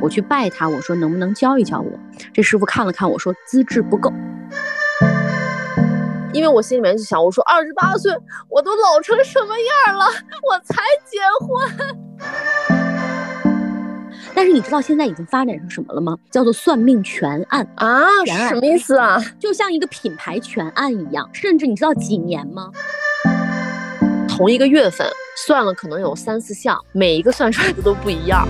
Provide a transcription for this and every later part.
我去拜他，我说能不能教一教我？这师傅看了看我说资质不够。因为我心里面就想，我说二十八岁我都老成什么样了，我才结婚。但是你知道现在已经发展成什么了吗？叫做算命全案啊？什么意思啊？就像一个品牌全案一样，甚至你知道几年吗？同一个月份算了，可能有三四项，每一个算出来的都不一样。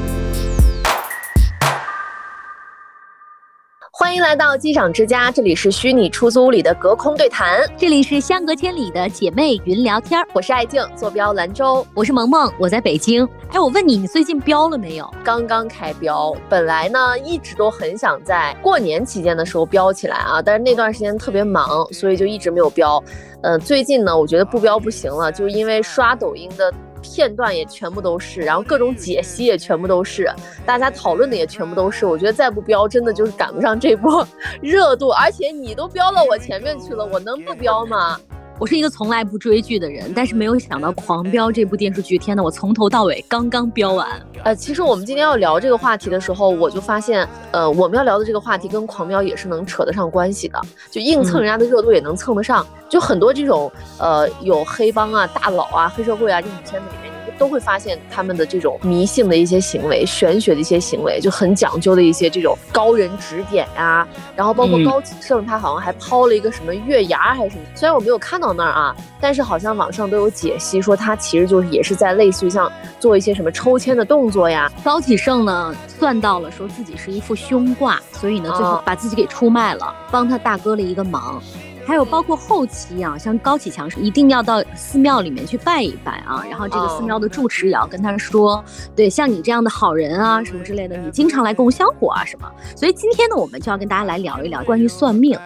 欢迎来到机长之家，这里是虚拟出租屋里的隔空对谈，这里是相隔千里的姐妹云聊天。我是爱静，坐标兰州；我是萌萌，我在北京。哎，我问你，你最近标了没有？刚刚开标，本来呢一直都很想在过年期间的时候标起来啊，但是那段时间特别忙，所以就一直没有标。呃，最近呢，我觉得不标不行了，就是因为刷抖音的。片段也全部都是，然后各种解析也全部都是，大家讨论的也全部都是。我觉得再不标，真的就是赶不上这波 热度。而且你都标到我前面去了，我能不标吗？我是一个从来不追剧的人，但是没有想到《狂飙》这部电视剧，天呐，我从头到尾刚刚飙完。呃，其实我们今天要聊这个话题的时候，我就发现，呃，我们要聊的这个话题跟《狂飙》也是能扯得上关系的，就硬蹭人家的热度也能蹭得上。就很多这种，呃，有黑帮啊、大佬啊、黑社会啊这种片子里面。都会发现他们的这种迷信的一些行为、玄学的一些行为，就很讲究的一些这种高人指点呀。然后包括高启盛，他好像还抛了一个什么月牙还是什么，虽然我没有看到那儿啊，但是好像网上都有解析说他其实就是也是在类似于像做一些什么抽签的动作呀。高启盛呢算到了说自己是一副凶卦，所以呢最后把自己给出卖了，帮他大哥了一个忙。还有包括后期啊，像高启强是一定要到寺庙里面去拜一拜啊，然后这个寺庙的住持也要跟他说，对，像你这样的好人啊，什么之类的，你经常来供香火啊什么。所以今天呢，我们就要跟大家来聊一聊关于算命。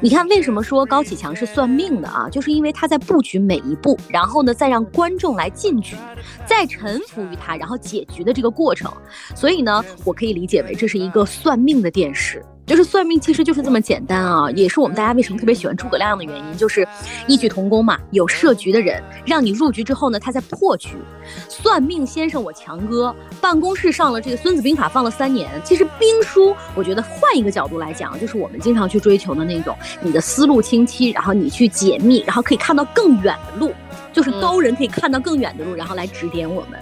你看为什么说高启强是算命的啊？就是因为他在布局每一步，然后呢再让观众来进局，再臣服于他，然后解局的这个过程。所以呢，我可以理解为这是一个算命的电视。就是算命，其实就是这么简单啊，也是我们大家为什么特别喜欢诸葛亮的原因，就是异曲同工嘛。有设局的人，让你入局之后呢，他在破局。算命先生，我强哥办公室上了这个《孙子兵法》，放了三年。其实兵书，我觉得换一个角度来讲，就是我们经常去追求的那种，你的思路清晰，然后你去解密，然后可以看到更远的路，就是高人可以看到更远的路，然后来指点我们。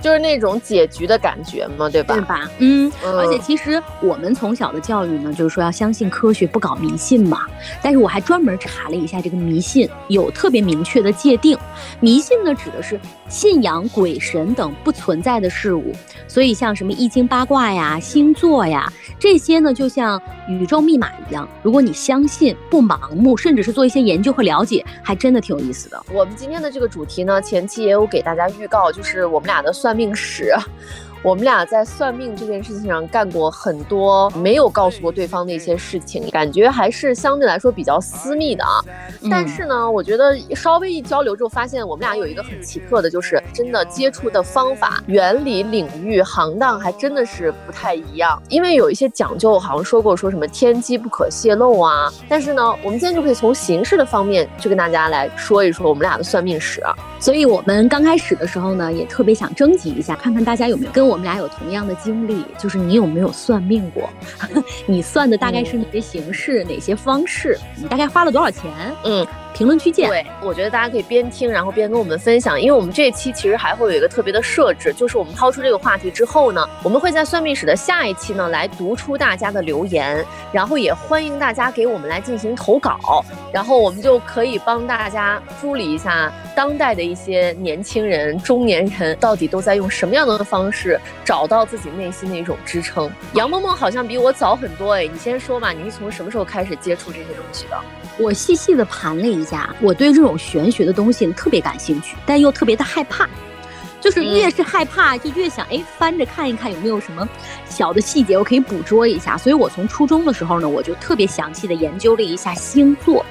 就是那种解局的感觉嘛，对吧？对吧？嗯，而且其实我们从小的教育呢，就是说要相信科学，不搞迷信嘛。但是我还专门查了一下这个迷信，有特别明确的界定。迷信呢，指的是信仰鬼神等不存在的事物。所以像什么易经八卦呀、星座呀这些呢，就像宇宙密码一样。如果你相信，不盲目，甚至是做一些研究和了解，还真的挺有意思的。我们今天的这个主题呢，前期也有给大家预告，就是我们俩的算。算命史。我们俩在算命这件事情上干过很多没有告诉过对方的一些事情，感觉还是相对来说比较私密的啊。但是呢，我觉得稍微一交流之后，发现我们俩有一个很奇特的，就是真的接触的方法、原理、领域、行当还真的是不太一样。因为有一些讲究，好像说过说什么天机不可泄露啊。但是呢，我们今天就可以从形式的方面去跟大家来说一说我们俩的算命史。所以我们刚开始的时候呢，也特别想征集一下，看看大家有没有跟。我们俩有同样的经历，就是你有没有算命过？你算的大概是哪些形式、哪些方式？你大概花了多少钱？嗯。评论区见。对，我觉得大家可以边听，然后边跟我们分享，因为我们这期其实还会有一个特别的设置，就是我们抛出这个话题之后呢，我们会在算命史的下一期呢来读出大家的留言，然后也欢迎大家给我们来进行投稿，然后我们就可以帮大家梳理一下当代的一些年轻人、中年人到底都在用什么样的方式找到自己内心的一种支撑。杨萌萌好像比我早很多哎，你先说吧，你是从什么时候开始接触这些东西的？我细细的盘了一下，我对这种玄学的东西特别感兴趣，但又特别的害怕，就是越是害怕，就越想哎翻着看一看有没有什么小的细节我可以捕捉一下。所以我从初中的时候呢，我就特别详细的研究了一下星座。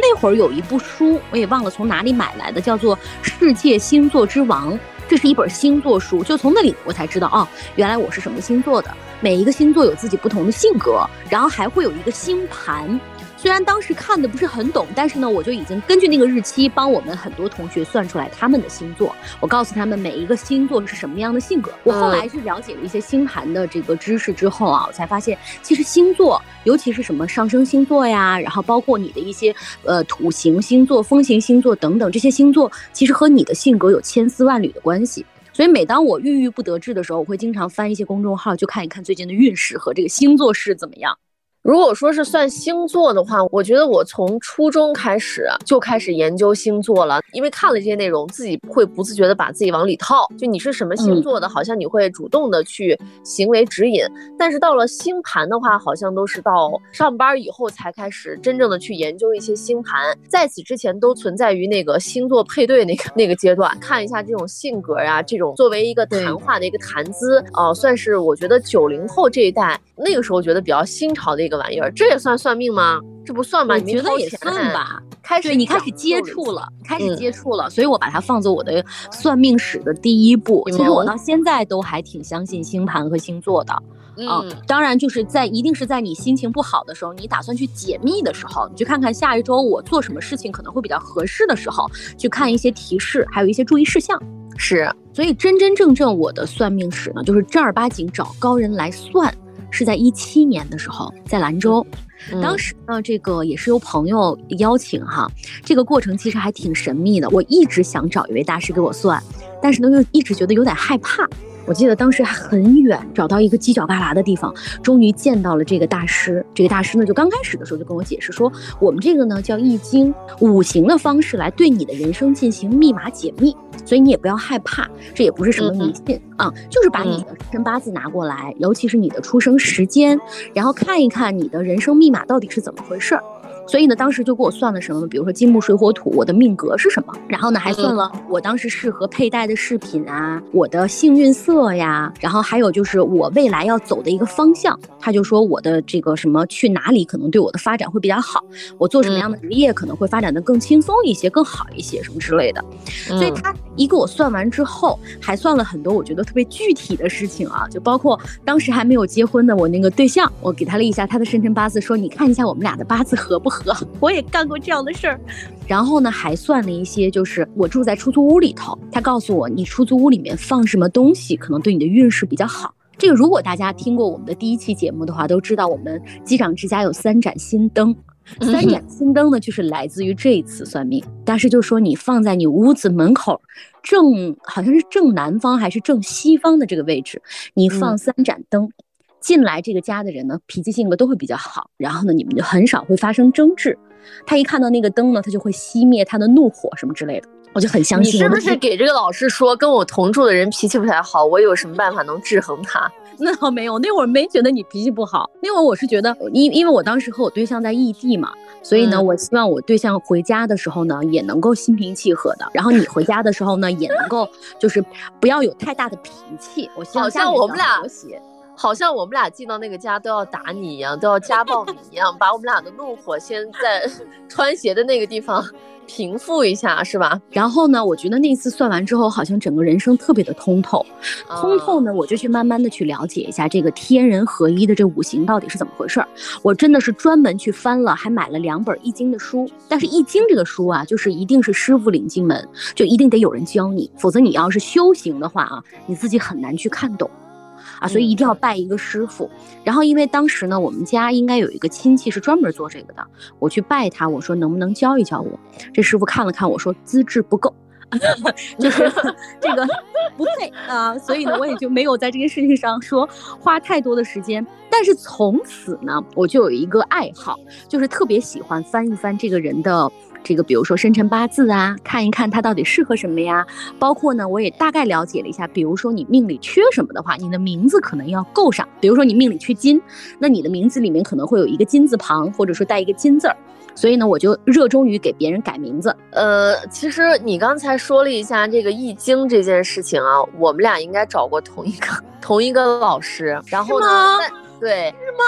那会儿有一部书，我也忘了从哪里买来的，叫做《世界星座之王》，这是一本星座书。就从那里我才知道，哦，原来我是什么星座的。每一个星座有自己不同的性格，然后还会有一个星盘。虽然当时看的不是很懂，但是呢，我就已经根据那个日期帮我们很多同学算出来他们的星座。我告诉他们每一个星座是什么样的性格。我后来是了解了一些星盘的这个知识之后啊，我才发现其实星座，尤其是什么上升星座呀，然后包括你的一些呃土行星座、风行星座等等这些星座，其实和你的性格有千丝万缕的关系。所以每当我郁郁不得志的时候，我会经常翻一些公众号，就看一看最近的运势和这个星座是怎么样。如果说是算星座的话，我觉得我从初中开始就开始研究星座了，因为看了这些内容，自己会不自觉的把自己往里套。就你是什么星座的，好像你会主动的去行为指引。但是到了星盘的话，好像都是到上班以后才开始真正的去研究一些星盘，在此之前都存在于那个星座配对那个那个阶段，看一下这种性格呀，这种作为一个谈话的一个谈资哦，算是我觉得九零后这一代那个时候觉得比较新潮的。一个玩意儿，这也算算命吗？这不算吧？你觉得也算吧。开始你开始接触了，开始接触了，所以我把它放作我的算命史的第一步。其实我到现在都还挺相信星盘和星座的。嗯，当然就是在一定是在你心情不好的时候，你打算去解密的时候，你去看看下一周我做什么事情可能会比较合适的时候，去看一些提示，还有一些注意事项。是，所以真真正正我的算命史呢，就是正儿八经找高人来算。是在一七年的时候，在兰州，当时呢，这个也是由朋友邀请哈，这个过程其实还挺神秘的。我一直想找一位大师给我算，但是呢，又一直觉得有点害怕。我记得当时还很远，找到一个犄角旮旯的地方，终于见到了这个大师。这个大师呢，就刚开始的时候就跟我解释说，我们这个呢叫易经五行的方式来对你的人生进行密码解密，所以你也不要害怕，这也不是什么迷信啊，就是把你的生辰八字拿过来，尤其是你的出生时间，然后看一看你的人生密码到底是怎么回事儿。所以呢，当时就给我算了什么，比如说金木水火土，我的命格是什么，然后呢，还算了我当时适合佩戴的饰品啊，我的幸运色呀，然后还有就是我未来要走的一个方向。他就说我的这个什么去哪里可能对我的发展会比较好，我做什么样的职业可能会发展的更轻松一些、更好一些什么之类的。所以他一给我算完之后，还算了很多我觉得特别具体的事情啊，就包括当时还没有结婚的我那个对象，我给他了一下他的生辰八字，说你看一下我们俩的八字合不合。我也干过这样的事儿，然后呢，还算了一些，就是我住在出租屋里头，他告诉我，你出租屋里面放什么东西，可能对你的运势比较好。这个如果大家听过我们的第一期节目的话，都知道我们机长之家有三盏新灯，三盏新灯呢，就是来自于这一次算命。但是就说你放在你屋子门口正，好像是正南方还是正西方的这个位置，你放三盏灯。进来这个家的人呢，脾气性格都会比较好，然后呢，你们就很少会发生争执。他一看到那个灯呢，他就会熄灭他的怒火什么之类的，我就很相信。你是不是给这个老师说，跟我同住的人脾气不太好，我有什么办法能制衡他？那倒没有，那会儿没觉得你脾气不好，那会儿我是觉得，因因为我当时和我对象在异地嘛，所以呢，我希望我对象回家的时候呢，也能够心平气和的，然后你回家的时候呢，也能够就是不要有太大的脾气。我希望好像我们俩和谐。好像我们俩进到那个家都要打你一样，都要家暴你一样，把我们俩的怒火先在 穿鞋的那个地方平复一下，是吧？然后呢，我觉得那次算完之后，好像整个人生特别的通透。通透呢，我就去慢慢的去了解一下这个天人合一的这五行到底是怎么回事儿。我真的是专门去翻了，还买了两本易经的书。但是易经这个书啊，就是一定是师傅领进门，就一定得有人教你，否则你要是修行的话啊，你自己很难去看懂。啊，所以一定要拜一个师傅。然后，因为当时呢，我们家应该有一个亲戚是专门做这个的，我去拜他，我说能不能教一教我？这师傅看了看，我说资质不够，就是这个不配啊。所以呢，我也就没有在这件事情上说花太多的时间。但是从此呢，我就有一个爱好，就是特别喜欢翻一翻这个人的。这个，比如说生辰八字啊，看一看它到底适合什么呀？包括呢，我也大概了解了一下，比如说你命里缺什么的话，你的名字可能要够上。比如说你命里缺金，那你的名字里面可能会有一个金字旁，或者说带一个金字儿。所以呢，我就热衷于给别人改名字。呃，其实你刚才说了一下这个易经这件事情啊，我们俩应该找过同一个同一个老师。然后呢？对，是吗？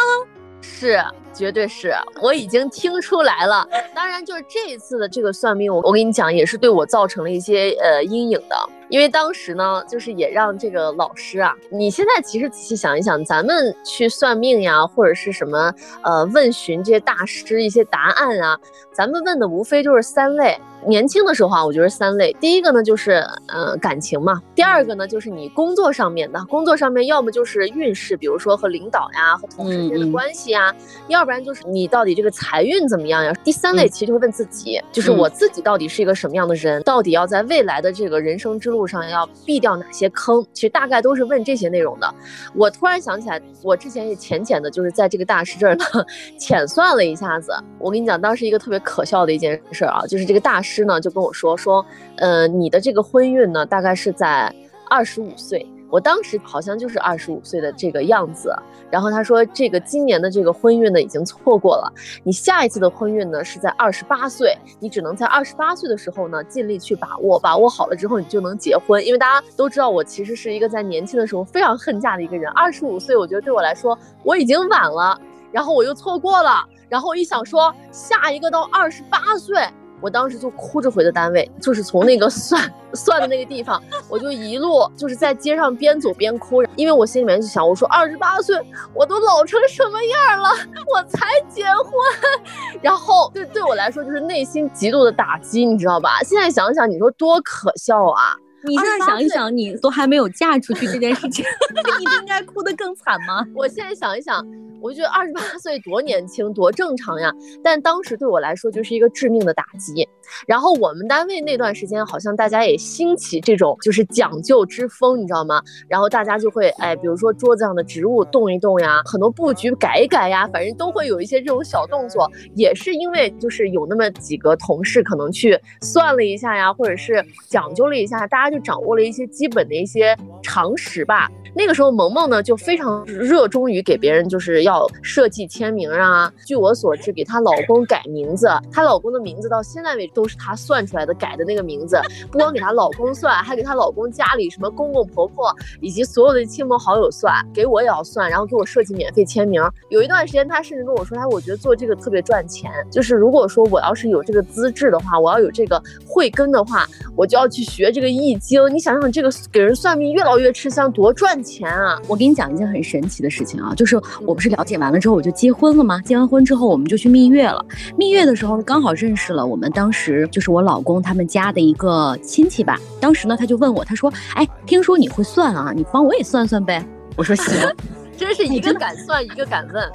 是，绝对是，我已经听出来了。当然，就是这一次的这个算命，我我跟你讲，也是对我造成了一些呃阴影的。因为当时呢，就是也让这个老师啊，你现在其实仔细想一想，咱们去算命呀，或者是什么呃问询这些大师一些答案啊，咱们问的无非就是三类。年轻的时候啊，我觉得三类，第一个呢就是呃感情嘛，第二个呢就是你工作上面的，工作上面要么就是运势，比如说和领导呀、和同事之间的关系呀，要不然就是你到底这个财运怎么样呀。第三类其实就会问自己，就是我自己到底是一个什么样的人，到底要在未来的这个人生之路上要避掉哪些坑，其实大概都是问这些内容的。我突然想起来，我之前也浅浅的就是在这个大师这儿呢 浅算了一下子，我跟你讲，当时一个特别可笑的一件事啊，就是这个大师。师呢就跟我说说，呃，你的这个婚运呢，大概是在二十五岁。我当时好像就是二十五岁的这个样子。然后他说，这个今年的这个婚运呢已经错过了，你下一次的婚运呢是在二十八岁，你只能在二十八岁的时候呢尽力去把握，把握好了之后你就能结婚。因为大家都知道，我其实是一个在年轻的时候非常恨嫁的一个人。二十五岁，我觉得对我来说我已经晚了，然后我又错过了，然后我一想说，下一个到二十八岁。我当时就哭着回的单位，就是从那个算算 的那个地方，我就一路就是在街上边走边哭，因为我心里面就想，我说二十八岁我都老成什么样了，我才结婚，然后对对我来说就是内心极度的打击，你知道吧？现在想想，你说多可笑啊！你现在想一想，你都还没有嫁出去这件事情，你不应该哭得更惨吗？我现在想一想。我觉得二十八岁多年轻多正常呀，但当时对我来说就是一个致命的打击。然后我们单位那段时间好像大家也兴起这种就是讲究之风，你知道吗？然后大家就会哎，比如说桌子上的植物动一动呀，很多布局改一改呀，反正都会有一些这种小动作。也是因为就是有那么几个同事可能去算了一下呀，或者是讲究了一下，大家就掌握了一些基本的一些常识吧。那个时候，萌萌呢就非常热衷于给别人就是要设计签名啊。据我所知，给她老公改名字，她老公的名字到现在为止都是她算出来的，改的那个名字。不光给她老公算，还给她老公家里什么公公婆婆以及所有的亲朋好友算，给我也要算，然后给我设计免费签名。有一段时间，她甚至跟我说：“她我觉得做这个特别赚钱，就是如果说我要是有这个资质的话，我要有这个慧根的话，我就要去学这个易经。你想想，这个给人算命越老越吃香，多赚！”钱啊！我给你讲一件很神奇的事情啊，就是我不是了解完了之后我就结婚了吗？结完婚之后我们就去蜜月了。蜜月的时候刚好认识了我们当时就是我老公他们家的一个亲戚吧。当时呢他就问我，他说：“哎，听说你会算啊，你帮我也算算呗。”我说：“行。”真是一个敢算，一个敢问。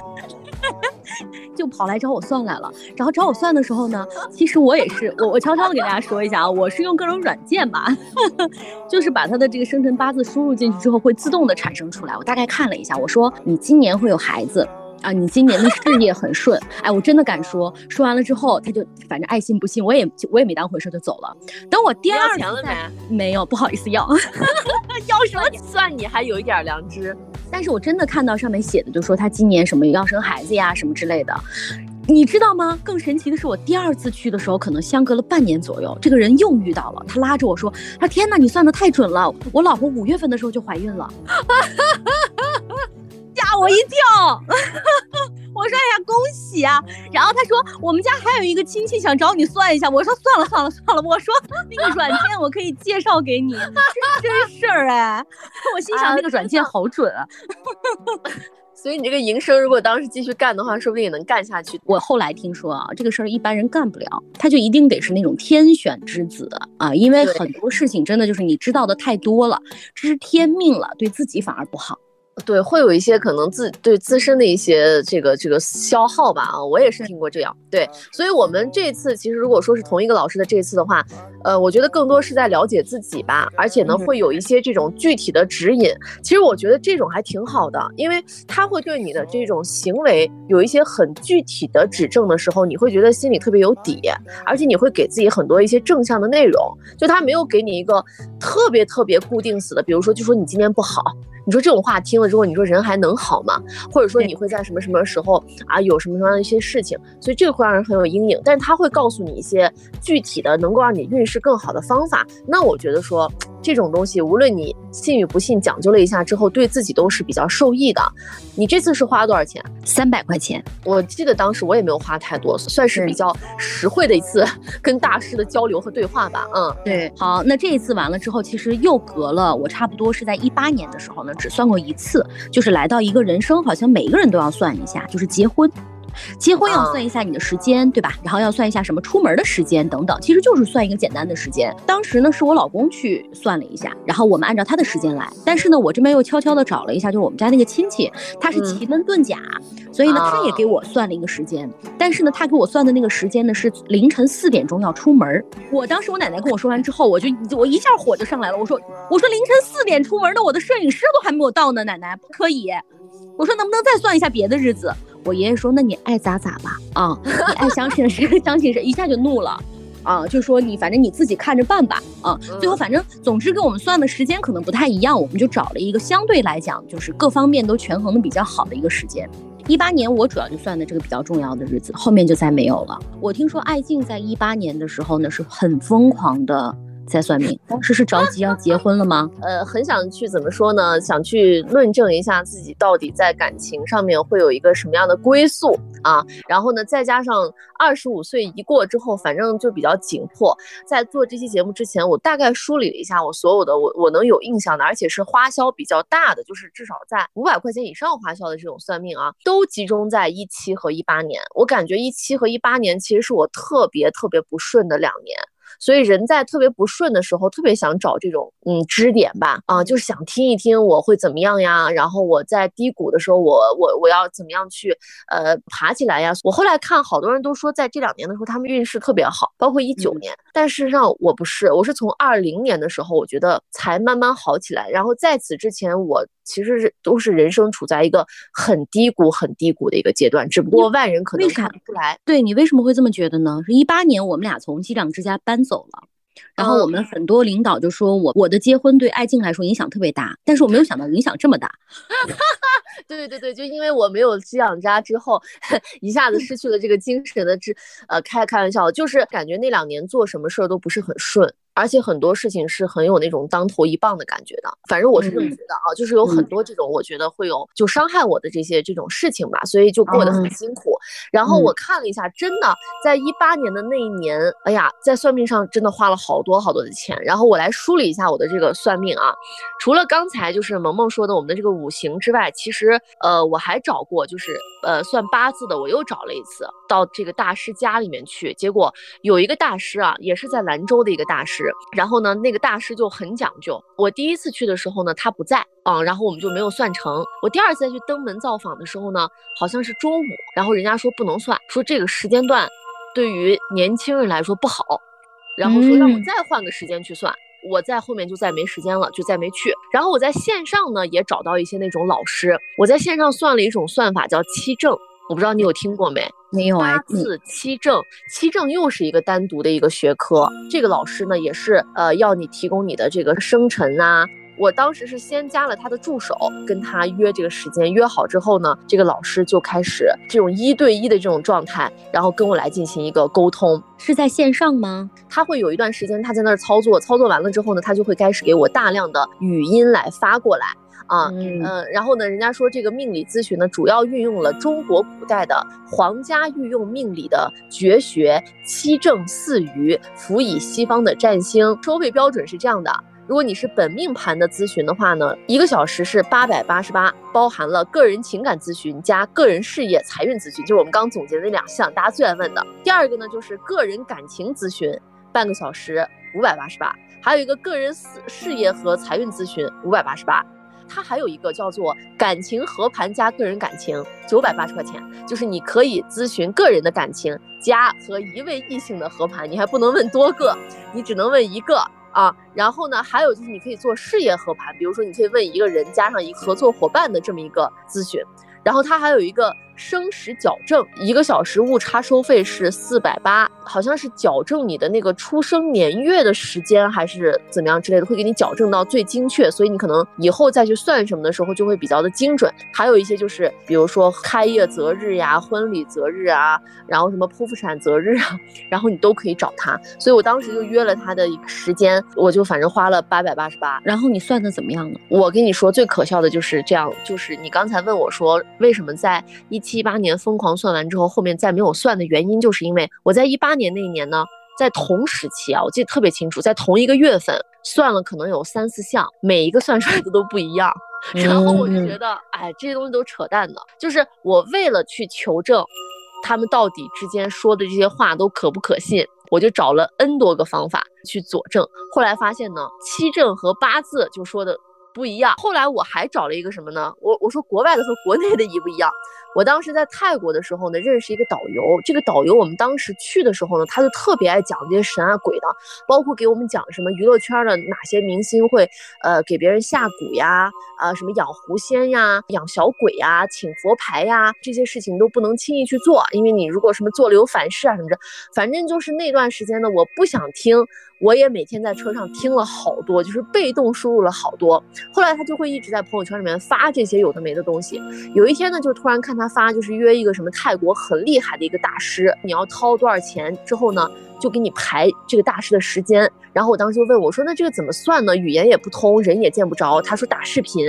就跑来找我算来了，然后找我算的时候呢，其实我也是，我我悄悄的给大家说一下啊，我是用各种软件吧，就是把他的这个生辰八字输入进去之后，会自动的产生出来。我大概看了一下，我说你今年会有孩子啊，你今年的事业很顺，哎，我真的敢说。说完了之后，他就反正爱信不信，我也我也没当回事就走了。等我第二天了没？没有，不好意思要，要什么？算你还有一点良知。但是我真的看到上面写的，就说他今年什么要生孩子呀，什么之类的，你知道吗？更神奇的是，我第二次去的时候，可能相隔了半年左右，这个人又遇到了，他拉着我说：“他天哪，你算的太准了，我老婆五月份的时候就怀孕了。”吓我一跳。我说：“哎呀，恭喜啊！”然后他说：“我们家还有一个亲戚想找你算一下。”我说：“算了算了算了。”我说：“那个软件我可以介绍给你，这是真事儿哎。”我心想那个软件好准啊。所以你这个营生如果当时继续干的话，说不定也能干下去。我后来听说啊，这个事儿一般人干不了，他就一定得是那种天选之子啊，因为很多事情真的就是你知道的太多了，这是天命了，对自己反而不好。对，会有一些可能自对自身的一些这个这个消耗吧啊，我也是听过这样。对，所以我们这次其实如果说是同一个老师的这次的话，呃，我觉得更多是在了解自己吧，而且呢会有一些这种具体的指引。其实我觉得这种还挺好的，因为他会对你的这种行为有一些很具体的指正的时候，你会觉得心里特别有底，而且你会给自己很多一些正向的内容。就他没有给你一个特别特别固定死的，比如说就说你今天不好。你说这种话听了之后，你说人还能好吗？或者说你会在什么什么时候啊有什么什么样的一些事情？所以这个会让人很有阴影。但是他会告诉你一些具体的能够让你运势更好的方法。那我觉得说。这种东西，无论你信与不信，讲究了一下之后，对自己都是比较受益的。你这次是花多少钱？三百块钱。我记得当时我也没有花太多，算是比较实惠的一次跟大师的交流和对话吧。嗯，对。好，那这一次完了之后，其实又隔了我差不多是在一八年的时候呢，只算过一次，就是来到一个人生，好像每一个人都要算一下，就是结婚。结婚要算一下你的时间，对吧？然后要算一下什么出门的时间等等，其实就是算一个简单的时间。当时呢是我老公去算了一下，然后我们按照他的时间来。但是呢我这边又悄悄的找了一下，就是我们家那个亲戚，他是奇门遁甲，所以呢他也给我算了一个时间。但是呢他给我算的那个时间呢是凌晨四点钟要出门。我当时我奶奶跟我说完之后，我就我一下火就上来了，我说我说凌晨四点出门，那我的摄影师都还没有到呢，奶奶不可以。我说能不能再算一下别的日子？我爷爷说：“那你爱咋咋吧，啊，你爱相信谁 相信谁，一下就怒了，啊，就说你反正你自己看着办吧，啊，最后反正总之跟我们算的时间可能不太一样，我们就找了一个相对来讲就是各方面都权衡的比较好的一个时间。一八年我主要就算的这个比较重要的日子，后面就再没有了。我听说爱静在一八年的时候呢是很疯狂的。”在算命，当时是着急要结婚了吗？呃，很想去怎么说呢？想去论证一下自己到底在感情上面会有一个什么样的归宿啊。然后呢，再加上二十五岁一过之后，反正就比较紧迫。在做这期节目之前，我大概梳理了一下我所有的我我能有印象的，而且是花销比较大的，就是至少在五百块钱以上花销的这种算命啊，都集中在一七和一八年。我感觉一七和一八年其实是我特别特别不顺的两年。所以人在特别不顺的时候，特别想找这种嗯支点吧，啊，就是想听一听我会怎么样呀。然后我在低谷的时候，我我我要怎么样去呃爬起来呀？我后来看好多人都说，在这两年的时候，他们运势特别好，包括一九年。但事实上我不是，我是从二零年的时候，我觉得才慢慢好起来。然后在此之前，我。其实是都是人生处在一个很低谷、很低谷的一个阶段，只不过外人可能看不出来。对你为什么会这么觉得呢？是一八年我们俩从机长之家搬走了，然后我们很多领导就说我我的结婚对爱静来说影响特别大，但是我没有想到影响这么大。对对对对，就因为我没有寄养家之后，一下子失去了这个精神的支，呃，开开玩笑，就是感觉那两年做什么事儿都不是很顺。而且很多事情是很有那种当头一棒的感觉的，反正我是这么觉得啊，就是有很多这种我觉得会有就伤害我的这些这种事情吧，所以就过得很辛苦。然后我看了一下，真的在一八年的那一年，哎呀，在算命上真的花了好多好多的钱。然后我来梳理一下我的这个算命啊，除了刚才就是萌萌说的我们的这个五行之外，其实呃我还找过就是呃算八字的，我又找了一次到这个大师家里面去，结果有一个大师啊，也是在兰州的一个大师。然后呢，那个大师就很讲究。我第一次去的时候呢，他不在啊，然后我们就没有算成。我第二次再去登门造访的时候呢，好像是中午，然后人家说不能算，说这个时间段对于年轻人来说不好，然后说让我再换个时间去算。我在后面就再没时间了，就再没去。然后我在线上呢也找到一些那种老师，我在线上算了一种算法叫七正。我不知道你有听过没？没有八字七正，七正又是一个单独的一个学科。这个老师呢，也是呃要你提供你的这个生辰啊。我当时是先加了他的助手，跟他约这个时间，约好之后呢，这个老师就开始这种一对一的这种状态，然后跟我来进行一个沟通。是在线上吗？他会有一段时间他在那儿操作，操作完了之后呢，他就会开始给我大量的语音来发过来。啊，嗯，然后呢，人家说这个命理咨询呢，主要运用了中国古代的皇家御用命理的绝学七正四余，辅以西方的占星。收费标准是这样的：如果你是本命盘的咨询的话呢，一个小时是八百八十八，包含了个人情感咨询加个人事业财运咨询，就是我们刚总结的那两项，大家最爱问的。第二个呢，就是个人感情咨询，半个小时五百八十八，还有一个个人事事业和财运咨询五百八十八。它还有一个叫做感情合盘加个人感情，九百八十块钱，就是你可以咨询个人的感情加和一位异性的合盘，你还不能问多个，你只能问一个啊。然后呢，还有就是你可以做事业合盘，比如说你可以问一个人加上一合作伙伴的这么一个咨询。然后它还有一个生时矫正，一个小时误差收费是四百八，好像是矫正你的那个出生年月的时间还是怎么样之类的，会给你矫正到最精确，所以你可能以后再去算什么的时候就会比较的精准。还有一些就是比如说开业择日呀、婚礼择日啊，然后什么剖腹产择日啊，然后你都可以找他。所以我当时就约了他的一个时间，我就反正花了八百八十八。然后你算的怎么样呢？我跟你说，最可笑的就是这样，就是你刚才问我说为什么在一七一八年疯狂算完之后，后面再没有算的原因，就是因为我在一八年那一年呢，在同时期啊，我记得特别清楚，在同一个月份算了可能有三四项，每一个算出来的都不一样，然后我就觉得，哎，这些东西都扯淡的，就是我为了去求证他们到底之间说的这些话都可不可信。我就找了 N 多个方法去佐证，后来发现呢，七正和八字就说的不一样。后来我还找了一个什么呢？我我说国外的和国内的一不一样。我当时在泰国的时候呢，认识一个导游。这个导游我们当时去的时候呢，他就特别爱讲这些神啊鬼的，包括给我们讲什么娱乐圈的哪些明星会呃给别人下蛊呀，啊什么养狐仙呀、养小鬼呀、请佛牌呀，这些事情都不能轻易去做，因为你如果什么做了有反噬啊什么的，反正就是那段时间呢，我不想听。我也每天在车上听了好多，就是被动输入了好多。后来他就会一直在朋友圈里面发这些有的没的东西。有一天呢，就突然看他发，就是约一个什么泰国很厉害的一个大师，你要掏多少钱之后呢，就给你排这个大师的时间。然后我当时就问我说：“那这个怎么算呢？语言也不通，人也见不着。”他说：“打视频。”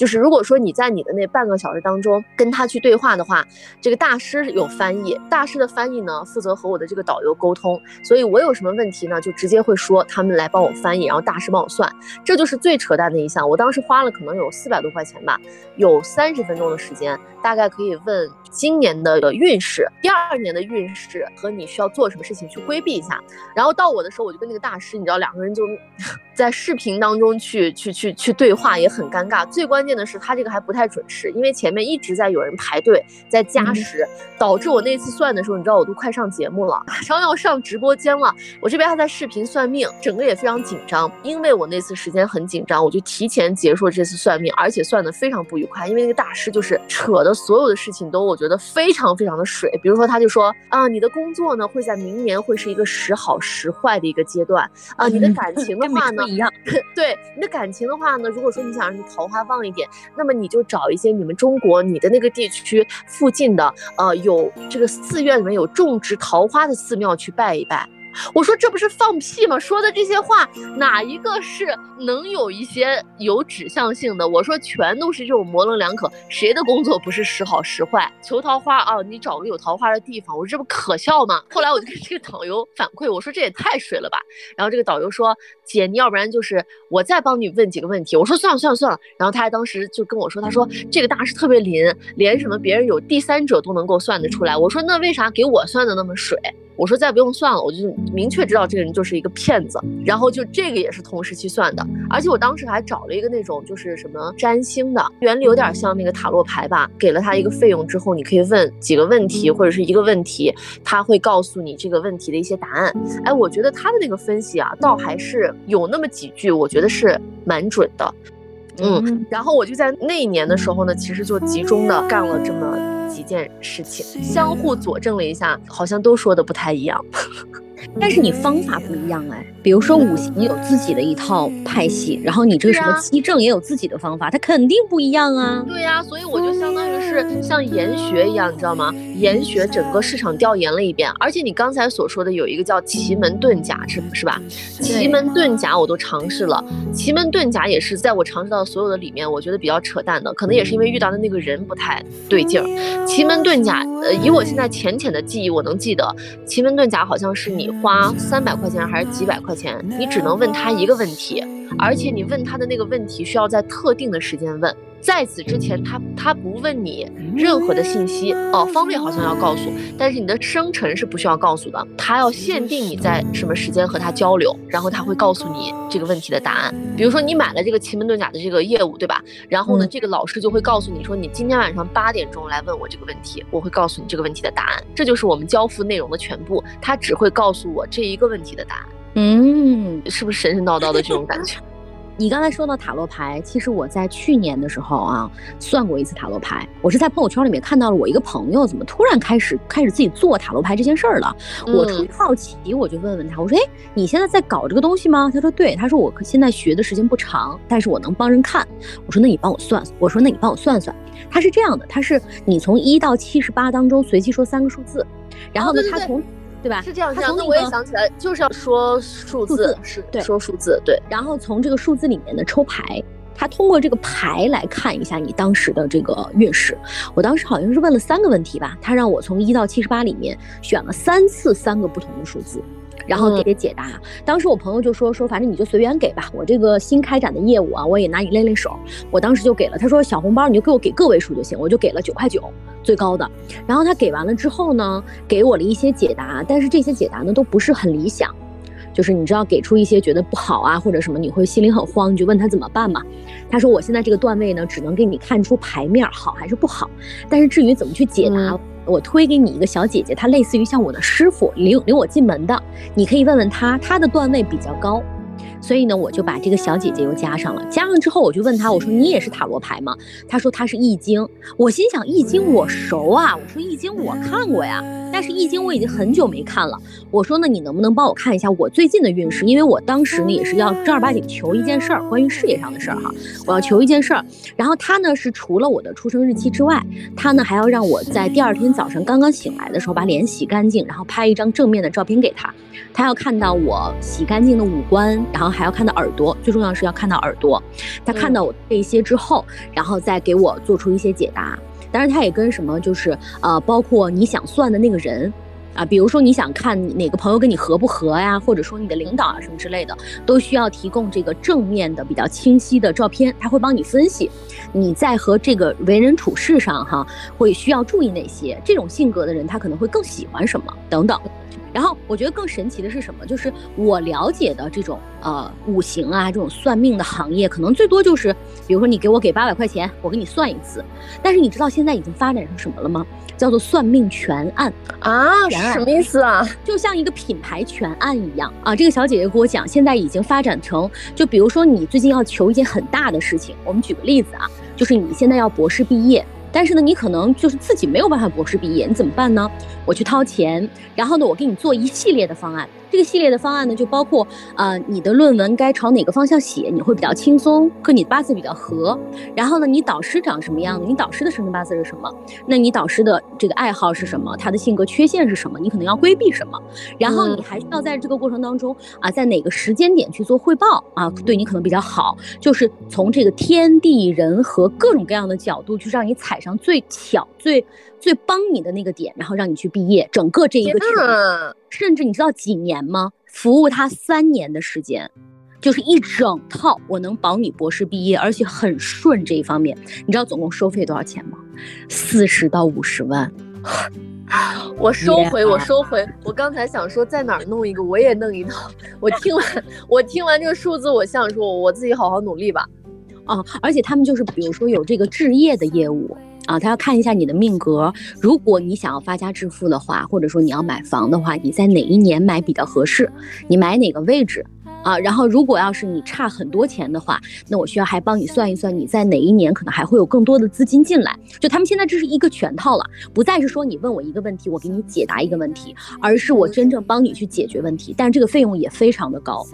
就是如果说你在你的那半个小时当中跟他去对话的话，这个大师有翻译，大师的翻译呢负责和我的这个导游沟通，所以我有什么问题呢，就直接会说他们来帮我翻译，然后大师帮我算，这就是最扯淡的一项。我当时花了可能有四百多块钱吧，有三十分钟的时间，大概可以问今年的运势、第二年的运势和你需要做什么事情去规避一下。然后到我的时候，我就跟那个大师，你知道两个人就 在视频当中去去去去对话，也很尴尬。最关键。的是他这个还不太准时，因为前面一直在有人排队在加时，导致我那次算的时候，你知道我都快上节目了，马上要上直播间了。我这边还在视频算命，整个也非常紧张，因为我那次时间很紧张，我就提前结束了这次算命，而且算的非常不愉快，因为那个大师就是扯的所有的事情都我觉得非常非常的水，比如说他就说啊，你的工作呢会在明年会是一个时好时坏的一个阶段啊，你的感情的话呢，一样，对你的感情的话呢，如果说你想让你桃花旺一点。那么你就找一些你们中国你的那个地区附近的，呃，有这个寺院里面有种植桃花的寺庙去拜一拜。我说这不是放屁吗？说的这些话哪一个是能有一些有指向性的？我说全都是这种模棱两可，谁的工作不是时好时坏？求桃花啊，你找个有桃花的地方。我说这不可笑吗？后来我就跟这个导游反馈，我说这也太水了吧。然后这个导游说，姐，你要不然就是我再帮你问几个问题。我说算了算了算了。然后他还当时就跟我说，他说这个大师特别灵，连什么别人有第三者都能够算得出来。我说那为啥给我算的那么水？我说再不用算了，我就明确知道这个人就是一个骗子。然后就这个也是同时期算的，而且我当时还找了一个那种就是什么占星的，原理有点像那个塔罗牌吧。给了他一个费用之后，你可以问几个问题或者是一个问题，他会告诉你这个问题的一些答案。哎，我觉得他的那个分析啊，倒还是有那么几句，我觉得是蛮准的。嗯，然后我就在那一年的时候呢，其实就集中的干了这么。几件事情相互佐证了一下，好像都说的不太一样。但是你方法不一样哎，比如说五行有自己的一套派系，然后你这个什么七正也有自己的方法，它肯定不一样啊。对呀，所以我就相当于是像研学一样，你知道吗？研学整个市场调研了一遍，而且你刚才所说的有一个叫奇门遁甲，是是吧？奇门遁甲我都尝试了，奇门遁甲也是在我尝试到所有的里面，我觉得比较扯淡的，可能也是因为遇到的那个人不太对劲儿。奇门遁甲，呃，以我现在浅浅的记忆，我能记得奇门遁甲好像是你。花三百块钱还是几百块钱，你只能问他一个问题，而且你问他的那个问题需要在特定的时间问。在此之前，他他不问你任何的信息哦，方位好像要告诉，但是你的生辰是不需要告诉的。他要限定你在什么时间和他交流，然后他会告诉你这个问题的答案。比如说你买了这个奇门遁甲的这个业务，对吧？然后呢，这个老师就会告诉你说，你今天晚上八点钟来问我这个问题，我会告诉你这个问题的答案。这就是我们交付内容的全部，他只会告诉我这一个问题的答案。嗯，是不是神神叨叨的这种感觉？你刚才说到塔罗牌，其实我在去年的时候啊，算过一次塔罗牌。我是在朋友圈里面看到了我一个朋友怎么突然开始开始自己做塔罗牌这件事儿了。我出于好奇，我就问问他，我说：“哎，你现在在搞这个东西吗？”他说：“对。”他说：“我现在学的时间不长，但是我能帮人看。”我说：“那你帮我算算。”我说：“那你帮我算算。”他是这样的，他是你从一到七十八当中随机说三个数字，然后呢，他从。对吧？是这样，这样。那我也想起来，就是要说数字，是对，说数字，对。然后从这个数字里面的抽牌，他通过这个牌来看一下你当时的这个运势。我当时好像是问了三个问题吧，他让我从一到七十八里面选了三次三个不同的数字。然后给给解答，当时我朋友就说说，反正你就随缘给吧，我这个新开展的业务啊，我也拿你练练手。我当时就给了，他说小红包你就给我给个位数就行，我就给了九块九最高的。然后他给完了之后呢，给我了一些解答，但是这些解答呢都不是很理想，就是你知道给出一些觉得不好啊或者什么，你会心里很慌，你就问他怎么办嘛。他说我现在这个段位呢，只能给你看出牌面好还是不好，但是至于怎么去解答。我推给你一个小姐姐，她类似于像我的师傅，领领我进门的，你可以问问她，她的段位比较高。所以呢，我就把这个小姐姐又加上了。加上之后，我就问她，我说你也是塔罗牌吗？她说她是易经。我心想易经我熟啊，我说易经我看过呀，但是易经我已经很久没看了。我说那你能不能帮我看一下我最近的运势？因为我当时呢也是要正儿八经求一件事儿，关于事业上的事儿哈，我要求一件事儿。然后她呢是除了我的出生日期之外，她呢还要让我在第二天早上刚刚醒来的时候把脸洗干净，然后拍一张正面的照片给她，她要看到我洗干净的五官，然后。还要看到耳朵，最重要是要看到耳朵。他看到我这些之后，然后再给我做出一些解答。当然，他也跟什么就是呃，包括你想算的那个人啊，比如说你想看哪个朋友跟你合不合呀，或者说你的领导啊什么之类的，都需要提供这个正面的比较清晰的照片。他会帮你分析你在和这个为人处事上哈，会需要注意哪些，这种性格的人他可能会更喜欢什么等等。然后我觉得更神奇的是什么？就是我了解的这种呃五行啊，这种算命的行业，可能最多就是，比如说你给我给八百块钱，我给你算一次。但是你知道现在已经发展成什么了吗？叫做算命全案啊，什么意思啊？就像一个品牌全案一样啊。这个小姐姐给我讲，现在已经发展成，就比如说你最近要求一件很大的事情，我们举个例子啊，就是你现在要博士毕业。但是呢，你可能就是自己没有办法博士毕业，你怎么办呢？我去掏钱，然后呢，我给你做一系列的方案。这个系列的方案呢，就包括呃，你的论文该朝哪个方向写，你会比较轻松，跟你的八字比较合。然后呢，你导师长什么样的？你导师的生辰八字是什么？那你导师的这个爱好是什么？他的性格缺陷是什么？你可能要规避什么？然后你还需要在这个过程当中啊，在哪个时间点去做汇报啊，对你可能比较好。就是从这个天地人和各种各样的角度去让你踩上最巧最。最帮你的那个点，然后让你去毕业，整个这一个甚至你知道几年吗？服务他三年的时间，就是一整套，我能保你博士毕业，而且很顺这一方面。你知道总共收费多少钱吗？四十到五十万。我收回，我收回。我刚才想说在哪儿弄一个，我也弄一套。我听完，我听完这个数字，我想说我自己好好努力吧。啊，而且他们就是比如说有这个置业的业务。啊，他要看一下你的命格。如果你想要发家致富的话，或者说你要买房的话，你在哪一年买比较合适？你买哪个位置？啊，然后如果要是你差很多钱的话，那我需要还帮你算一算，你在哪一年可能还会有更多的资金进来。就他们现在这是一个全套了，不再是说你问我一个问题，我给你解答一个问题，而是我真正帮你去解决问题。但这个费用也非常的高。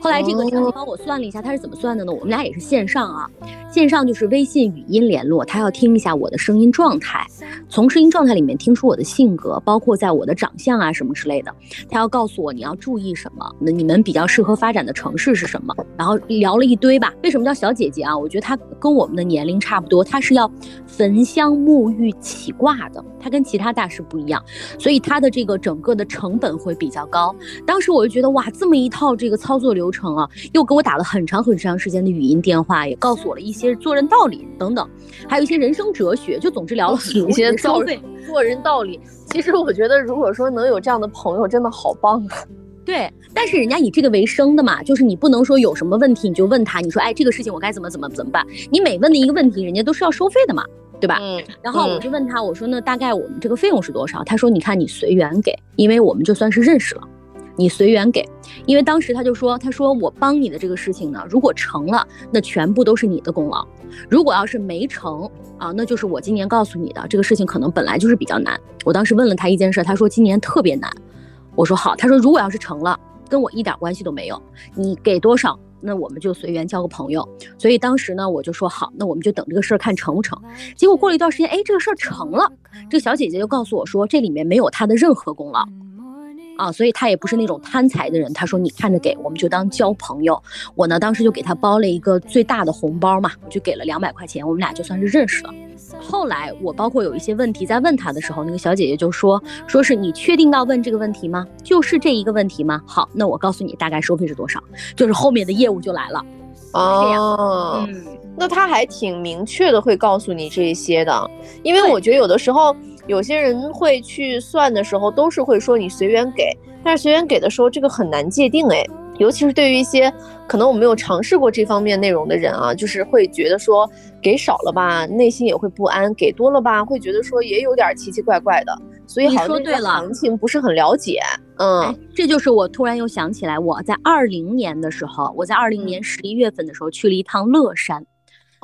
后来这个小姐帮我算了一下，他是怎么算的呢？我们俩也是线上啊，线上就是微信语音联络，他要听一下我的声音状态，从声音状态里面听出我的性格，包括在我的长相啊什么之类的，他要告诉我你要注意什么，那你们比较适合。发展的城市是什么？然后聊了一堆吧。为什么叫小姐姐啊？我觉得她跟我们的年龄差不多。她是要焚香沐浴起卦的，她跟其他大师不一样，所以她的这个整个的成本会比较高。当时我就觉得哇，这么一套这个操作流程啊，又给我打了很长很长时间的语音电话，也告诉我了一些做人道理等等，还有一些人生哲学。就总之聊了很多。一些做人做人道理。其实我觉得，如果说能有这样的朋友，真的好棒啊。对，但是人家以这个为生的嘛，就是你不能说有什么问题你就问他，你说哎这个事情我该怎么怎么怎么办？你每问的一个问题，人家都是要收费的嘛，对吧？嗯。然后我就问他，我说那大概我们这个费用是多少？他说你看你随缘给，因为我们就算是认识了，你随缘给。因为当时他就说，他说我帮你的这个事情呢，如果成了，那全部都是你的功劳；如果要是没成啊，那就是我今年告诉你的这个事情可能本来就是比较难。我当时问了他一件事，他说今年特别难。我说好，他说如果要是成了，跟我一点关系都没有，你给多少？那我们就随缘交个朋友，所以当时呢，我就说好，那我们就等这个事儿看成不成。结果过了一段时间，哎，这个事儿成了，这个小姐姐就告诉我说，这里面没有她的任何功劳啊，所以他也不是那种贪财的人。他说你看着给，我们就当交朋友。我呢，当时就给他包了一个最大的红包嘛，我就给了两百块钱，我们俩就算是认识了。后来我包括有一些问题在问他的时候，那个小姐姐就说：“说是你确定要问这个问题吗？就是这一个问题吗？好，那我告诉你大概收费是多少，就是后面的业务就来了。”哦，嗯，那他还挺明确的会告诉你这些的，因为我觉得有的时候有些人会去算的时候都是会说你随缘给，但是随缘给的时候这个很难界定哎。尤其是对于一些可能我没有尝试过这方面内容的人啊，就是会觉得说给少了吧，内心也会不安；给多了吧，会觉得说也有点奇奇怪怪的。所以好像对行情不是很了解。嗯，这就是我突然又想起来，我在二零年的时候，我在二零年十一月份的时候去了一趟乐山。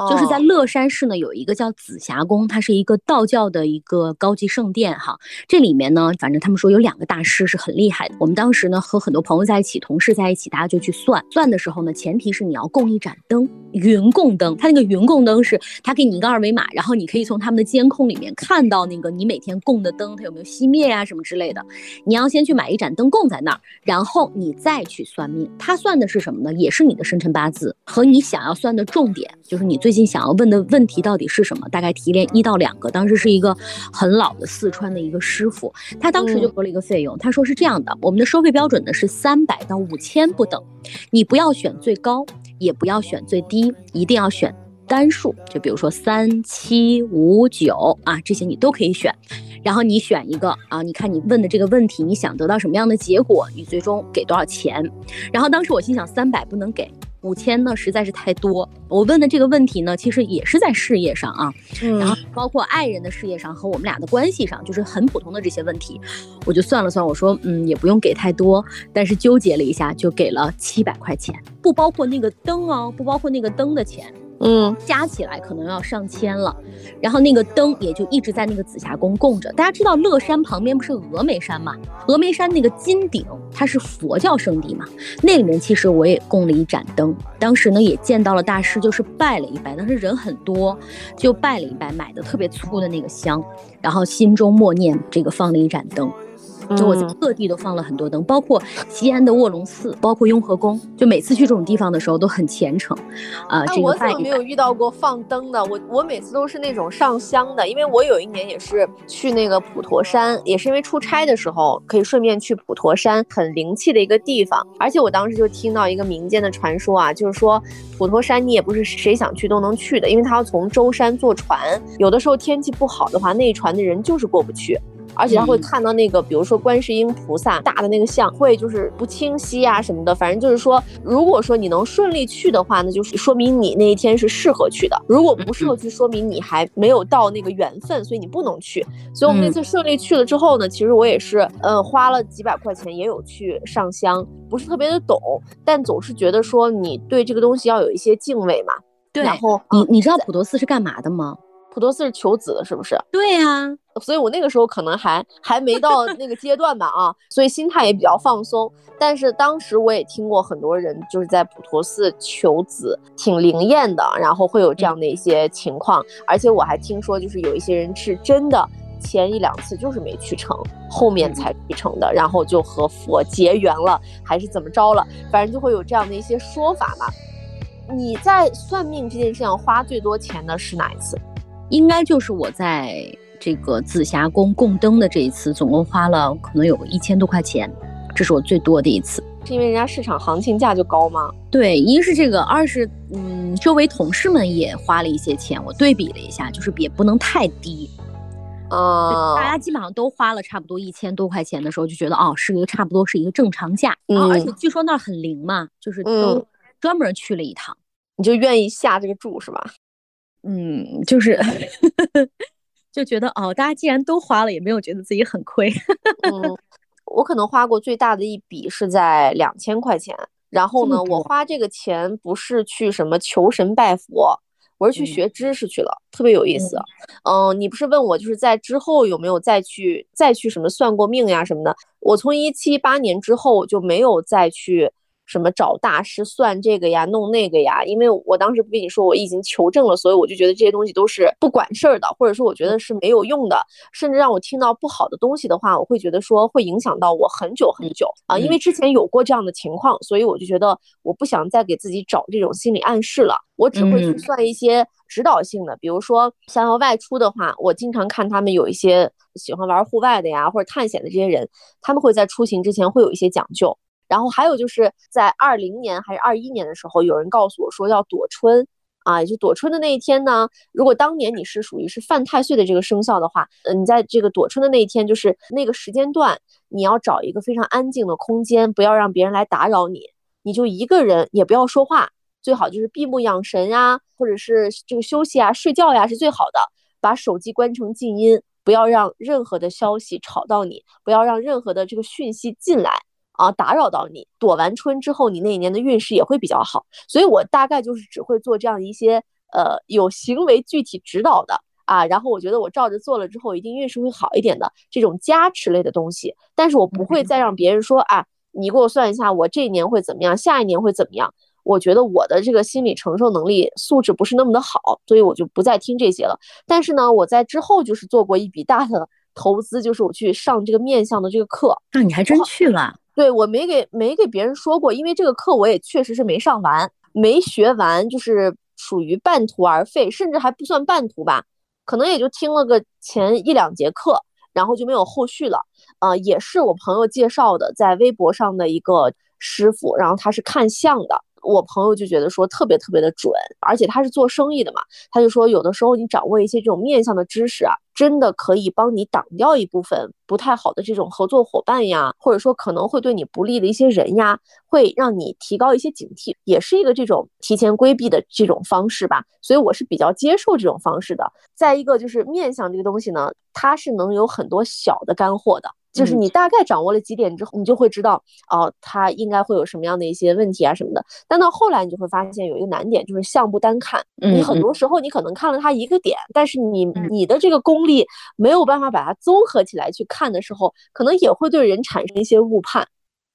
就是在乐山市呢，有一个叫紫霞宫，它是一个道教的一个高级圣殿哈。这里面呢，反正他们说有两个大师是很厉害的。我们当时呢和很多朋友在一起，同事在一起，大家就去算。算的时候呢，前提是你要供一盏灯，云供灯。它那个云供灯是，它给你一个二维码，然后你可以从他们的监控里面看到那个你每天供的灯它有没有熄灭呀什么之类的。你要先去买一盏灯供在那儿，然后你再去算命。他算的是什么呢？也是你的生辰八字和你想要算的重点，就是你最。最近想要问的问题到底是什么？大概提炼一到两个。当时是一个很老的四川的一个师傅，他当时就说了一个费用，他说是这样的，我们的收费标准呢是三百到五千不等，你不要选最高，也不要选最低，一定要选单数，就比如说三七五九啊，这些你都可以选。然后你选一个啊，你看你问的这个问题，你想得到什么样的结果，你最终给多少钱？然后当时我心想，三百不能给。五千呢实在是太多。我问的这个问题呢，其实也是在事业上啊，然后包括爱人的事业上和我们俩的关系上，就是很普通的这些问题。我就算了算，我说嗯，也不用给太多，但是纠结了一下，就给了七百块钱，不包括那个灯哦，不包括那个灯的钱。嗯，加起来可能要上千了，然后那个灯也就一直在那个紫霞宫供着。大家知道乐山旁边不是峨眉山吗？峨眉山那个金顶，它是佛教圣地嘛。那里面其实我也供了一盏灯，当时呢也见到了大师，就是拜了一拜。当时人很多，就拜了一拜，买的特别粗的那个香，然后心中默念，这个放了一盏灯。就我在各地都放了很多灯，包括西安的卧龙寺，包括雍和宫。就每次去这种地方的时候都很虔诚，啊，这个我怎么没有遇到过放灯的？我我每次都是那种上香的，因为我有一年也是去那个普陀山，也是因为出差的时候可以顺便去普陀山，很灵气的一个地方。而且我当时就听到一个民间的传说啊，就是说普陀山你也不是谁想去都能去的，因为它要从舟山坐船，有的时候天气不好的话，那船的人就是过不去。而且他会看到那个，比如说观世音菩萨大的那个像，会就是不清晰啊什么的。反正就是说，如果说你能顺利去的话，那就是说明你那一天是适合去的；如果不适合去，说明你还没有到那个缘分，所以你不能去。所以我们那次顺利去了之后呢，其实我也是，嗯，花了几百块钱，也有去上香，不是特别的懂，但总是觉得说你对这个东西要有一些敬畏嘛。对。然后你你知道普陀寺是干嘛的吗？普陀寺是求子的，是不是？对呀。所以我那个时候可能还还没到那个阶段吧啊，所以心态也比较放松。但是当时我也听过很多人就是在普陀寺求子，挺灵验的，然后会有这样的一些情况。而且我还听说，就是有一些人是真的前一两次就是没去成，后面才去成的，然后就和佛结缘了，还是怎么着了？反正就会有这样的一些说法嘛。你在算命这件事上花最多钱的是哪一次？应该就是我在。这个紫霞宫供灯的这一次，总共花了可能有一千多块钱，这是我最多的一次。是因为人家市场行情价就高吗？对，一是这个，二是嗯，周围同事们也花了一些钱，我对比了一下，就是也不能太低。啊，大家基本上都花了差不多一千多块钱的时候，就觉得哦，是一个差不多是一个正常价。嗯，而且据说那儿很灵嘛，就是都专门去了一趟，你就愿意下这个注是吧？嗯，就是。就觉得哦，大家既然都花了，也没有觉得自己很亏。嗯，我可能花过最大的一笔是在两千块钱。然后呢，我花这个钱不是去什么求神拜佛，我是去学知识去了，特别有意思。嗯，你不是问我就是在之后有没有再去再去什么算过命呀什么的？我从一七八年之后就没有再去。什么找大师算这个呀，弄那个呀？因为我当时不跟你说我已经求证了，所以我就觉得这些东西都是不管事儿的，或者说我觉得是没有用的，甚至让我听到不好的东西的话，我会觉得说会影响到我很久很久啊。因为之前有过这样的情况，所以我就觉得我不想再给自己找这种心理暗示了。我只会去算一些指导性的，比如说想要外出的话，我经常看他们有一些喜欢玩户外的呀，或者探险的这些人，他们会在出行之前会有一些讲究。然后还有就是在二零年还是二一年的时候，有人告诉我说要躲春啊，也就躲春的那一天呢。如果当年你是属于是犯太岁的这个生肖的话，嗯，你在这个躲春的那一天，就是那个时间段，你要找一个非常安静的空间，不要让别人来打扰你，你就一个人，也不要说话，最好就是闭目养神呀，或者是这个休息啊、睡觉呀是最好的。把手机关成静音，不要让任何的消息吵到你，不要让任何的这个讯息进来。啊，打扰到你，躲完春之后，你那一年的运势也会比较好。所以我大概就是只会做这样一些呃有行为具体指导的啊，然后我觉得我照着做了之后，一定运势会好一点的这种加持类的东西。但是我不会再让别人说啊，你给我算一下，我这一年会怎么样，下一年会怎么样？我觉得我的这个心理承受能力素质不是那么的好，所以我就不再听这些了。但是呢，我在之后就是做过一笔大的投资，就是我去上这个面相的这个课。那你还真去了。对我没给没给别人说过，因为这个课我也确实是没上完，没学完，就是属于半途而废，甚至还不算半途吧，可能也就听了个前一两节课，然后就没有后续了。呃，也是我朋友介绍的，在微博上的一个师傅，然后他是看相的。我朋友就觉得说特别特别的准，而且他是做生意的嘛，他就说有的时候你掌握一些这种面向的知识啊，真的可以帮你挡掉一部分不太好的这种合作伙伴呀，或者说可能会对你不利的一些人呀，会让你提高一些警惕，也是一个这种提前规避的这种方式吧。所以我是比较接受这种方式的。再一个就是面相这个东西呢，它是能有很多小的干货的。就是你大概掌握了几点之后，你就会知道哦，它应该会有什么样的一些问题啊什么的。但到后来，你就会发现有一个难点，就是相不单看。你很多时候你可能看了它一个点，但是你你的这个功力没有办法把它综合起来去看的时候，可能也会对人产生一些误判。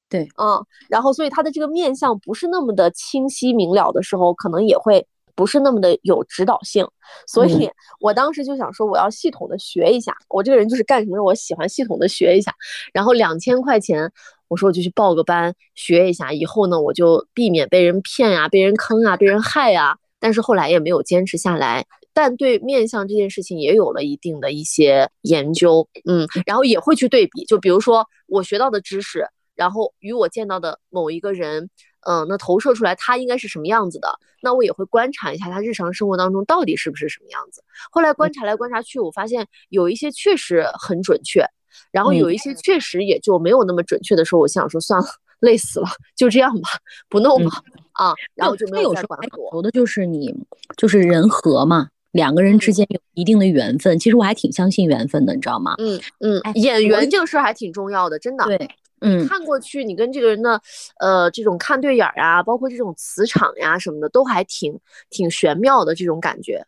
对，嗯，然后所以它的这个面相不是那么的清晰明了的时候，可能也会。不是那么的有指导性，所以我当时就想说，我要系统的学一下。我这个人就是干什么，我喜欢系统的学一下。然后两千块钱，我说我就去报个班学一下，以后呢，我就避免被人骗呀、被人坑啊、被人害呀。但是后来也没有坚持下来，但对面相这件事情也有了一定的一些研究，嗯，然后也会去对比，就比如说我学到的知识，然后与我见到的某一个人。嗯，那投射出来他应该是什么样子的？那我也会观察一下他日常生活当中到底是不是什么样子。后来观察来观察去，我发现有一些确实很准确，然后有一些确实也就没有那么准确的时候，我想说算了，累死了，就这样吧，不弄了 啊。然后就没有再管我。有的就是你就是人和嘛，两个人之间有一定的缘分。其实我还挺相信缘分的，你知道吗？嗯嗯，演员这个事儿还挺重要的，真的。对。嗯，看过去，你跟这个人的，呃，这种看对眼儿啊，包括这种磁场呀什么的，都还挺挺玄妙的这种感觉。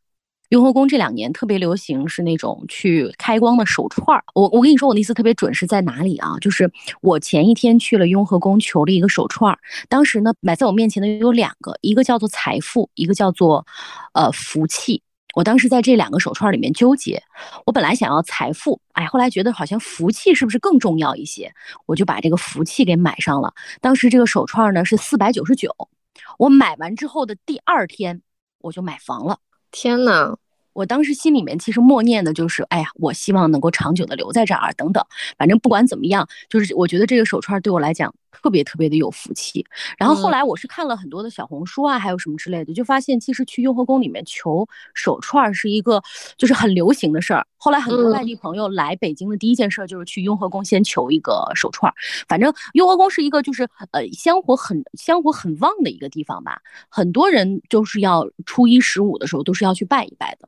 雍和宫这两年特别流行是那种去开光的手串儿。我我跟你说，我那次特别准是在哪里啊？就是我前一天去了雍和宫求了一个手串儿，当时呢摆在我面前的有两个，一个叫做财富，一个叫做呃福气。我当时在这两个手串里面纠结，我本来想要财富，哎，后来觉得好像福气是不是更重要一些，我就把这个福气给买上了。当时这个手串呢是四百九十九，我买完之后的第二天我就买房了。天哪！我当时心里面其实默念的就是，哎呀，我希望能够长久的留在这儿，等等。反正不管怎么样，就是我觉得这个手串对我来讲特别特别的有福气。然后后来我是看了很多的小红书啊，还有什么之类的，就发现其实去雍和宫里面求手串是一个就是很流行的事儿。后来很多外地朋友来北京的第一件事就是去雍和宫先求一个手串。反正雍和宫是一个就是呃香火很香火很旺的一个地方吧，很多人就是要初一十五的时候都是要去拜一拜的。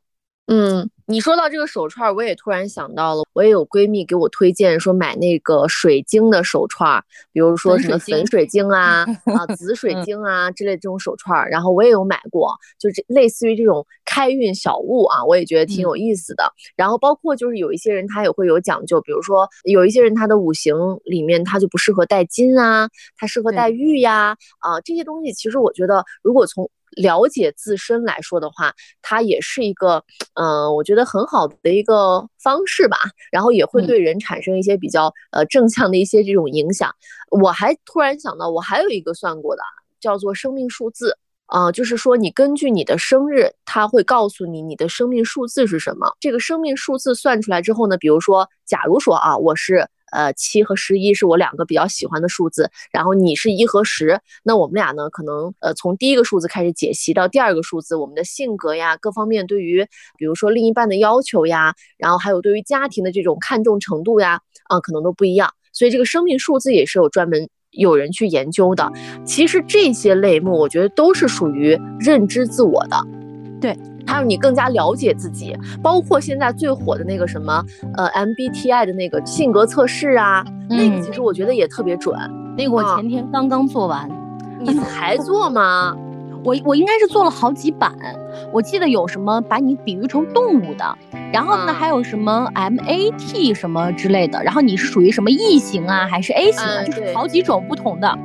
嗯。你说到这个手串，我也突然想到了，我也有闺蜜给我推荐说买那个水晶的手串，比如说什么粉水晶啊、啊紫水晶啊之类这种手串，然后我也有买过，就这类似于这种开运小物啊，我也觉得挺有意思的。然后包括就是有一些人他也会有讲究，比如说有一些人他的五行里面他就不适合戴金啊，他适合戴玉呀，啊这些东西其实我觉得如果从了解自身来说的话，它也是一个，嗯，我觉得很好的一个方式吧。然后也会对人产生一些比较呃正向的一些这种影响。我还突然想到，我还有一个算过的，叫做生命数字啊，就是说你根据你的生日，它会告诉你你的生命数字是什么。这个生命数字算出来之后呢，比如说，假如说啊，我是。呃，七和十一是我两个比较喜欢的数字，然后你是一和十，那我们俩呢，可能呃从第一个数字开始解析到第二个数字，我们的性格呀，各方面对于比如说另一半的要求呀，然后还有对于家庭的这种看重程度呀，啊，可能都不一样，所以这个生命数字也是有专门有人去研究的。其实这些类目，我觉得都是属于认知自我的，对。还有你更加了解自己，包括现在最火的那个什么，呃，MBTI 的那个性格测试啊，那个其实我觉得也特别准。那个我前天刚刚做完，你还做吗？我我应该是做了好几版，我记得有什么把你比喻成动物的，然后呢还有什么 MAT 什么之类的，然后你是属于什么 E 型啊还是 A 型啊，就是好几种不同的，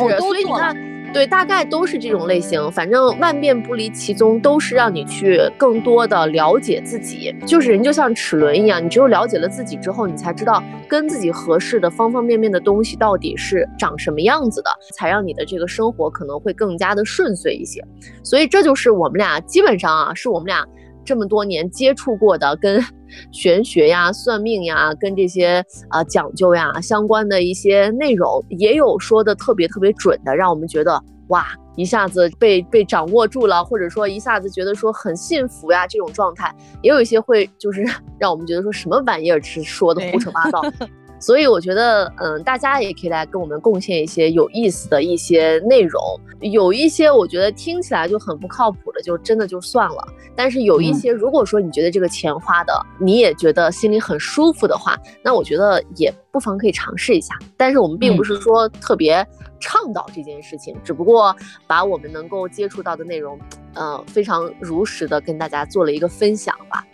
我都做了。对，大概都是这种类型，反正万变不离其宗，都是让你去更多的了解自己。就是人就像齿轮一样，你只有了解了自己之后，你才知道跟自己合适的方方面面的东西到底是长什么样子的，才让你的这个生活可能会更加的顺遂一些。所以这就是我们俩基本上啊，是我们俩。这么多年接触过的跟 玄学呀、算命呀、跟这些啊讲究呀相关的一些内容，也有说的特别特别准的，让我们觉得哇，一下子被被掌握住了，或者说一下子觉得说很幸福呀这种状态，也有一些会就是 让我们觉得说什么玩意儿是说的胡扯八道。所以我觉得，嗯，大家也可以来跟我们贡献一些有意思的一些内容。有一些我觉得听起来就很不靠谱的，就真的就算了。但是有一些，如果说你觉得这个钱花的，你也觉得心里很舒服的话，那我觉得也不妨可以尝试一下。但是我们并不是说特别倡导这件事情，只不过把我们能够接触到的内容，呃，非常如实的跟大家做了一个分享吧。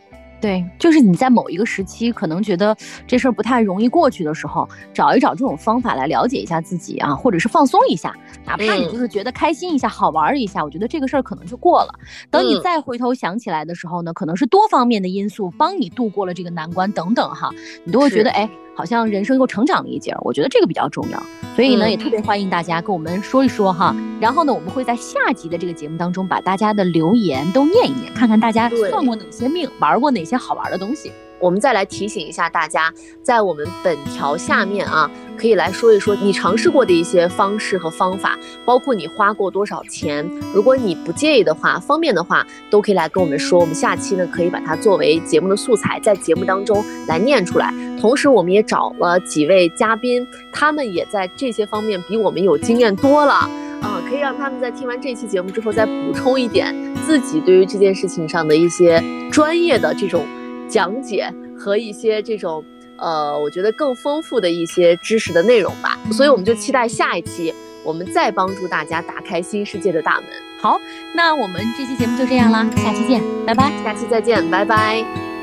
对，就是你在某一个时期可能觉得这事儿不太容易过去的时候，找一找这种方法来了解一下自己啊，或者是放松一下，哪怕你就是觉得开心一下、好玩一下，我觉得这个事儿可能就过了。等你再回头想起来的时候呢，可能是多方面的因素帮你度过了这个难关等等哈，你都会觉得哎。好像人生又成长了一截，我觉得这个比较重要，所以呢，也特别欢迎大家跟我们说一说哈。然后呢，我们会在下集的这个节目当中把大家的留言都念一念，看看大家算过哪些命，玩过哪些好玩的东西。我们再来提醒一下大家，在我们本条下面啊，可以来说一说你尝试过的一些方式和方法，包括你花过多少钱。如果你不介意的话，方便的话，都可以来跟我们说。我们下期呢，可以把它作为节目的素材，在节目当中来念出来。同时，我们也找了几位嘉宾，他们也在这些方面比我们有经验多了啊，可以让他们在听完这期节目之后，再补充一点自己对于这件事情上的一些专业的这种。讲解和一些这种，呃，我觉得更丰富的一些知识的内容吧，所以我们就期待下一期，我们再帮助大家打开新世界的大门。好，那我们这期节目就这样啦，下期见，拜拜，下期再见，拜拜。